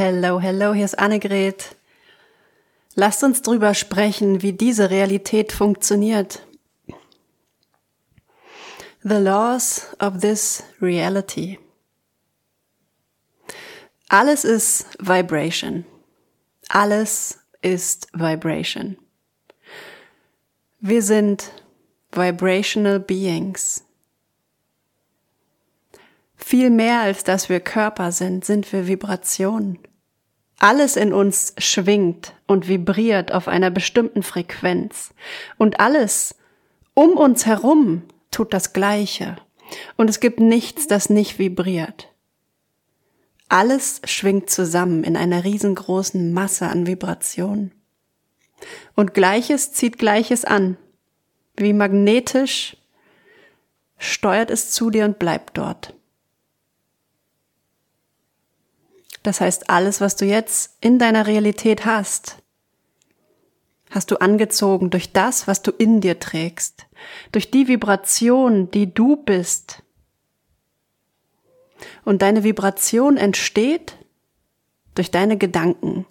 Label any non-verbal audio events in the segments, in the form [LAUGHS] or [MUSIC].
Hello, hello, hier ist Annegret. Lasst uns drüber sprechen, wie diese Realität funktioniert. The laws of this reality. Alles ist Vibration. Alles ist Vibration. Wir sind Vibrational Beings. Viel mehr als dass wir Körper sind, sind wir Vibrationen. Alles in uns schwingt und vibriert auf einer bestimmten Frequenz. Und alles um uns herum tut das Gleiche. Und es gibt nichts, das nicht vibriert. Alles schwingt zusammen in einer riesengroßen Masse an Vibrationen. Und Gleiches zieht Gleiches an. Wie magnetisch steuert es zu dir und bleibt dort. Das heißt, alles, was du jetzt in deiner Realität hast, hast du angezogen durch das, was du in dir trägst, durch die Vibration, die du bist. Und deine Vibration entsteht durch deine Gedanken,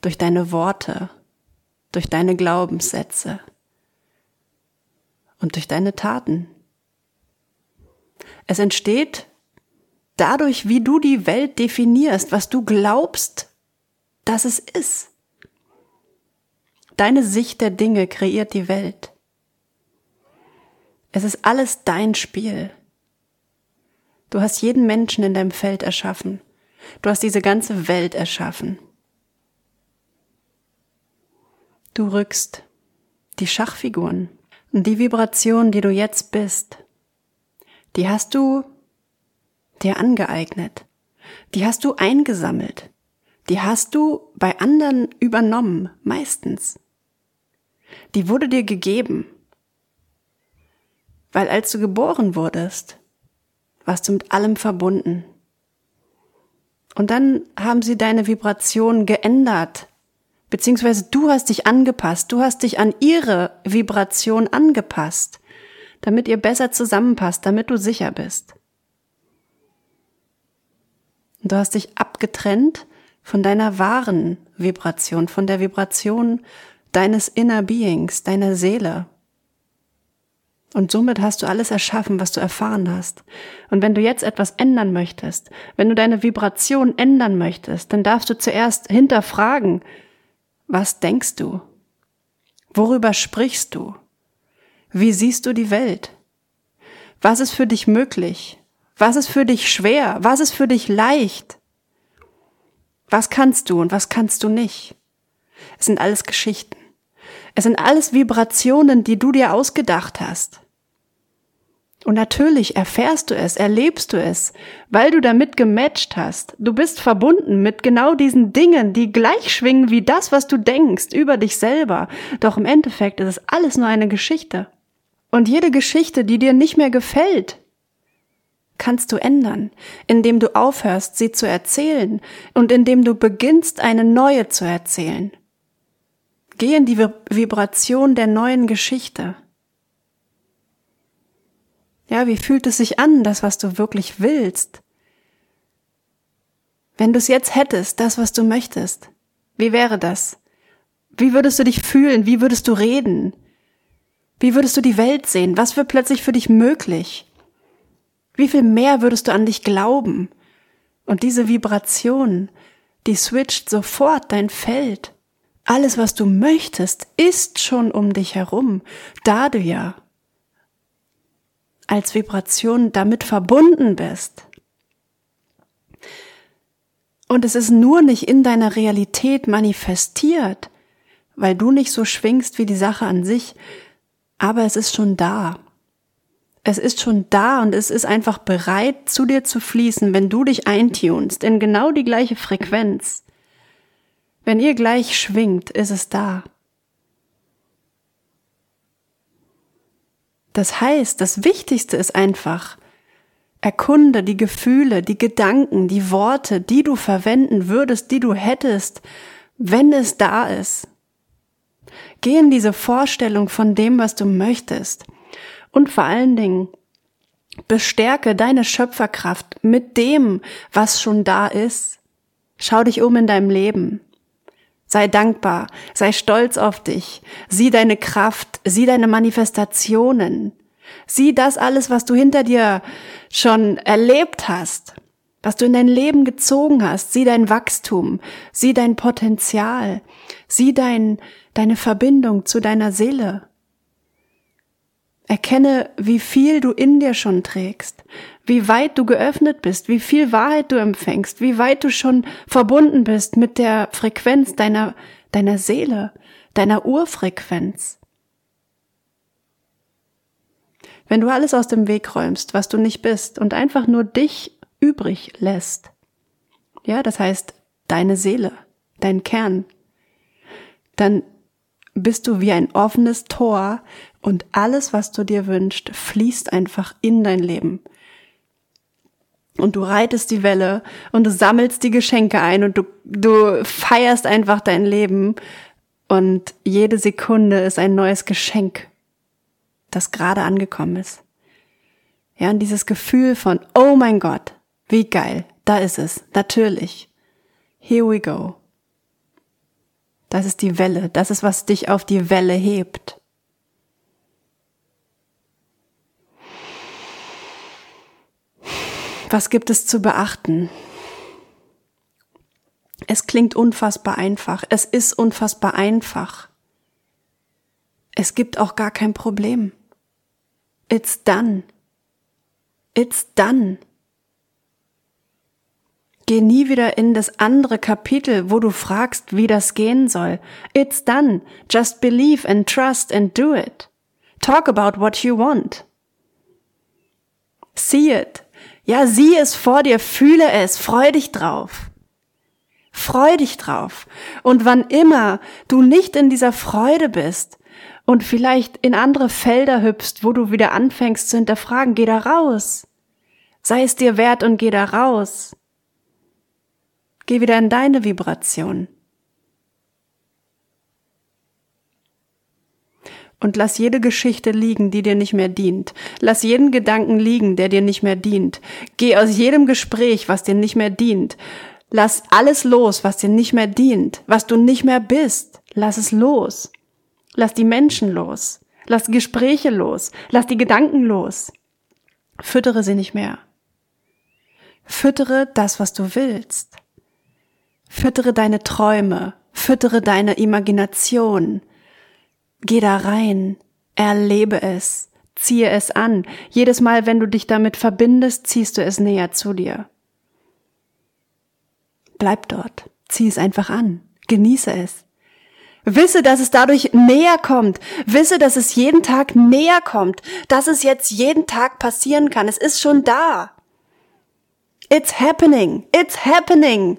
durch deine Worte, durch deine Glaubenssätze und durch deine Taten. Es entsteht dadurch, wie du die Welt definierst, was du glaubst, dass es ist. Deine Sicht der Dinge kreiert die Welt. Es ist alles dein Spiel. Du hast jeden Menschen in deinem Feld erschaffen. Du hast diese ganze Welt erschaffen. Du rückst die Schachfiguren und die Vibration, die du jetzt bist, die hast du dir angeeignet. Die hast du eingesammelt. Die hast du bei anderen übernommen, meistens. Die wurde dir gegeben. Weil als du geboren wurdest, warst du mit allem verbunden. Und dann haben sie deine Vibration geändert, beziehungsweise du hast dich angepasst, du hast dich an ihre Vibration angepasst, damit ihr besser zusammenpasst, damit du sicher bist. Du hast dich abgetrennt von deiner wahren Vibration, von der Vibration deines Inner Beings, deiner Seele. Und somit hast du alles erschaffen, was du erfahren hast. Und wenn du jetzt etwas ändern möchtest, wenn du deine Vibration ändern möchtest, dann darfst du zuerst hinterfragen, was denkst du? Worüber sprichst du? Wie siehst du die Welt? Was ist für dich möglich? Was ist für dich schwer? Was ist für dich leicht? Was kannst du und was kannst du nicht? Es sind alles Geschichten. Es sind alles Vibrationen, die du dir ausgedacht hast. Und natürlich erfährst du es, erlebst du es, weil du damit gematcht hast. Du bist verbunden mit genau diesen Dingen, die gleich schwingen wie das, was du denkst über dich selber. Doch im Endeffekt ist es alles nur eine Geschichte. Und jede Geschichte, die dir nicht mehr gefällt, kannst du ändern, indem du aufhörst, sie zu erzählen und indem du beginnst, eine neue zu erzählen. Geh in die Vibration der neuen Geschichte. Ja, wie fühlt es sich an, das, was du wirklich willst? Wenn du es jetzt hättest, das, was du möchtest, wie wäre das? Wie würdest du dich fühlen? Wie würdest du reden? Wie würdest du die Welt sehen? Was wird plötzlich für dich möglich? Wie viel mehr würdest du an dich glauben? Und diese Vibration, die switcht sofort dein Feld. Alles, was du möchtest, ist schon um dich herum, da du ja als Vibration damit verbunden bist. Und es ist nur nicht in deiner Realität manifestiert, weil du nicht so schwingst wie die Sache an sich, aber es ist schon da. Es ist schon da und es ist einfach bereit, zu dir zu fließen, wenn du dich eintunst in genau die gleiche Frequenz. Wenn ihr gleich schwingt, ist es da. Das heißt, das Wichtigste ist einfach, erkunde die Gefühle, die Gedanken, die Worte, die du verwenden würdest, die du hättest, wenn es da ist. Geh in diese Vorstellung von dem, was du möchtest. Und vor allen Dingen, bestärke deine Schöpferkraft mit dem, was schon da ist. Schau dich um in deinem Leben. Sei dankbar, sei stolz auf dich, sieh deine Kraft, sieh deine Manifestationen, sieh das alles, was du hinter dir schon erlebt hast, was du in dein Leben gezogen hast, sieh dein Wachstum, sieh dein Potenzial, sieh dein, deine Verbindung zu deiner Seele. Erkenne, wie viel du in dir schon trägst, wie weit du geöffnet bist, wie viel Wahrheit du empfängst, wie weit du schon verbunden bist mit der Frequenz deiner, deiner Seele, deiner Urfrequenz. Wenn du alles aus dem Weg räumst, was du nicht bist und einfach nur dich übrig lässt, ja, das heißt deine Seele, dein Kern, dann bist du wie ein offenes Tor und alles, was du dir wünschst, fließt einfach in dein Leben. Und du reitest die Welle und du sammelst die Geschenke ein und du, du feierst einfach dein Leben und jede Sekunde ist ein neues Geschenk, das gerade angekommen ist. Ja, und dieses Gefühl von, oh mein Gott, wie geil, da ist es, natürlich. Here we go. Das ist die Welle, das ist, was dich auf die Welle hebt. Was gibt es zu beachten? Es klingt unfassbar einfach. Es ist unfassbar einfach. Es gibt auch gar kein Problem. It's done. It's done. Geh nie wieder in das andere Kapitel, wo du fragst, wie das gehen soll. It's done. Just believe and trust and do it. Talk about what you want. See it. Ja, sieh es vor dir, fühle es, freu dich drauf. Freu dich drauf. Und wann immer du nicht in dieser Freude bist und vielleicht in andere Felder hüpfst, wo du wieder anfängst zu hinterfragen, geh da raus. Sei es dir wert und geh da raus. Geh wieder in deine Vibration. Und lass jede Geschichte liegen, die dir nicht mehr dient. Lass jeden Gedanken liegen, der dir nicht mehr dient. Geh aus jedem Gespräch, was dir nicht mehr dient. Lass alles los, was dir nicht mehr dient, was du nicht mehr bist. Lass es los. Lass die Menschen los. Lass Gespräche los. Lass die Gedanken los. Füttere sie nicht mehr. Füttere das, was du willst. Füttere deine Träume, füttere deine Imagination. Geh da rein, erlebe es, ziehe es an. Jedes Mal, wenn du dich damit verbindest, ziehst du es näher zu dir. Bleib dort, zieh es einfach an, genieße es. Wisse, dass es dadurch näher kommt. Wisse, dass es jeden Tag näher kommt. Dass es jetzt jeden Tag passieren kann. Es ist schon da. It's happening. It's happening.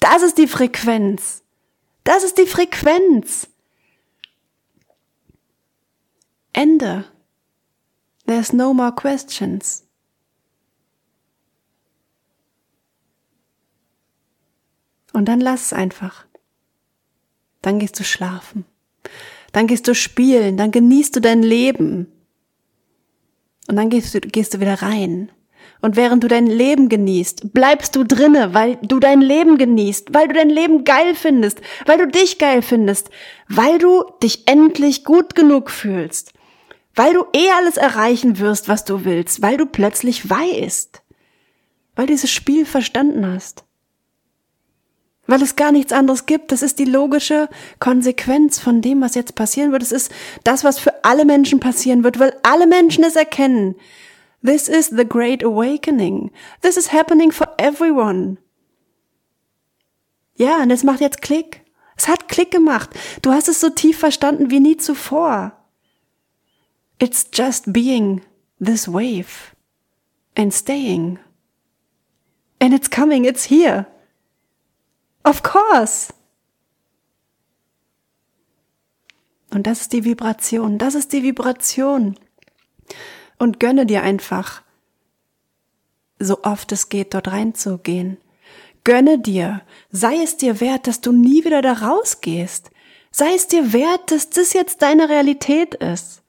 Das ist die Frequenz. Das ist die Frequenz. Ende. There's no more questions. Und dann lass es einfach. Dann gehst du schlafen. Dann gehst du spielen. Dann genießt du dein Leben. Und dann gehst du, gehst du wieder rein. Und während du dein Leben genießt, bleibst du drinne, weil du dein Leben genießt, weil du dein Leben geil findest, weil du dich geil findest, weil du dich endlich gut genug fühlst, weil du eh alles erreichen wirst, was du willst, weil du plötzlich weißt, weil dieses Spiel verstanden hast. Weil es gar nichts anderes gibt. Das ist die logische Konsequenz von dem, was jetzt passieren wird. Es ist das, was für alle Menschen passieren wird, weil alle Menschen es erkennen. This is the Great Awakening. This is happening for everyone. Ja, und es macht jetzt Klick. Es hat Klick gemacht. Du hast es so tief verstanden wie nie zuvor. It's just being this wave and staying. And it's coming, it's here. Of course. Und das ist die Vibration, das ist die Vibration und gönne dir einfach, so oft es geht, dort reinzugehen. Gönne dir, sei es dir wert, dass du nie wieder da rausgehst. Sei es dir wert, dass das jetzt deine Realität ist.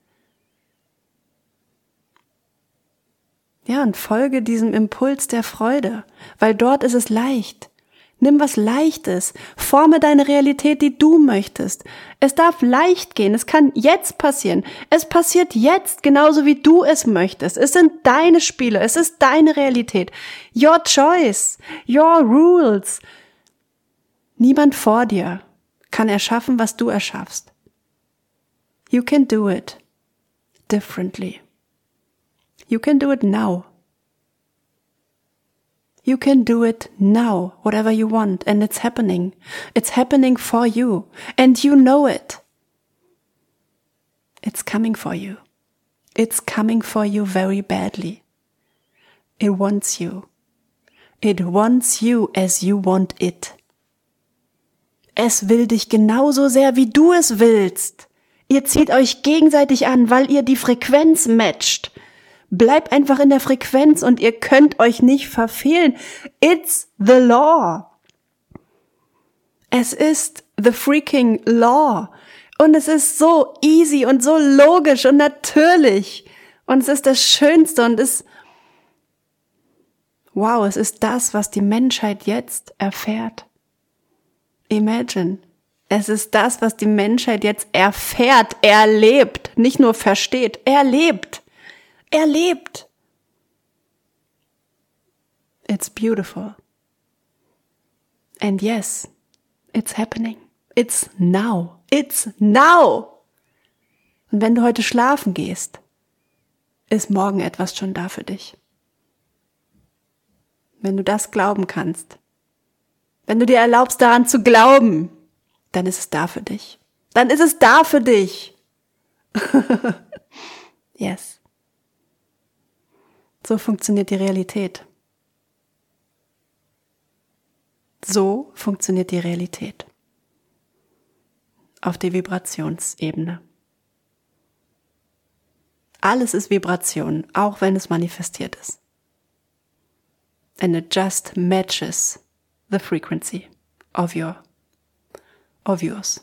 Ja, und folge diesem Impuls der Freude, weil dort ist es leicht. Nimm was Leichtes. Forme deine Realität, die du möchtest. Es darf leicht gehen. Es kann jetzt passieren. Es passiert jetzt genauso wie du es möchtest. Es sind deine Spiele. Es ist deine Realität. Your choice. Your rules. Niemand vor dir kann erschaffen, was du erschaffst. You can do it differently. You can do it now. You can do it now, whatever you want, and it's happening. It's happening for you, and you know it. It's coming for you. It's coming for you very badly. It wants you. It wants you as you want it. Es will dich genauso sehr, wie du es willst. Ihr zieht euch gegenseitig an, weil ihr die Frequenz matcht. Bleibt einfach in der Frequenz und ihr könnt euch nicht verfehlen. It's the law. Es ist the freaking law. Und es ist so easy und so logisch und natürlich. Und es ist das Schönste und es, wow, es ist das, was die Menschheit jetzt erfährt. Imagine. Es ist das, was die Menschheit jetzt erfährt, erlebt, nicht nur versteht, erlebt erlebt. It's beautiful. And yes, it's happening. It's now. It's now. Und wenn du heute schlafen gehst, ist morgen etwas schon da für dich. Wenn du das glauben kannst, wenn du dir erlaubst daran zu glauben, dann ist es da für dich. Dann ist es da für dich. [LAUGHS] yes. So funktioniert die Realität. So funktioniert die Realität. Auf der Vibrationsebene. Alles ist Vibration, auch wenn es manifestiert ist. And it just matches the frequency of your, of yours.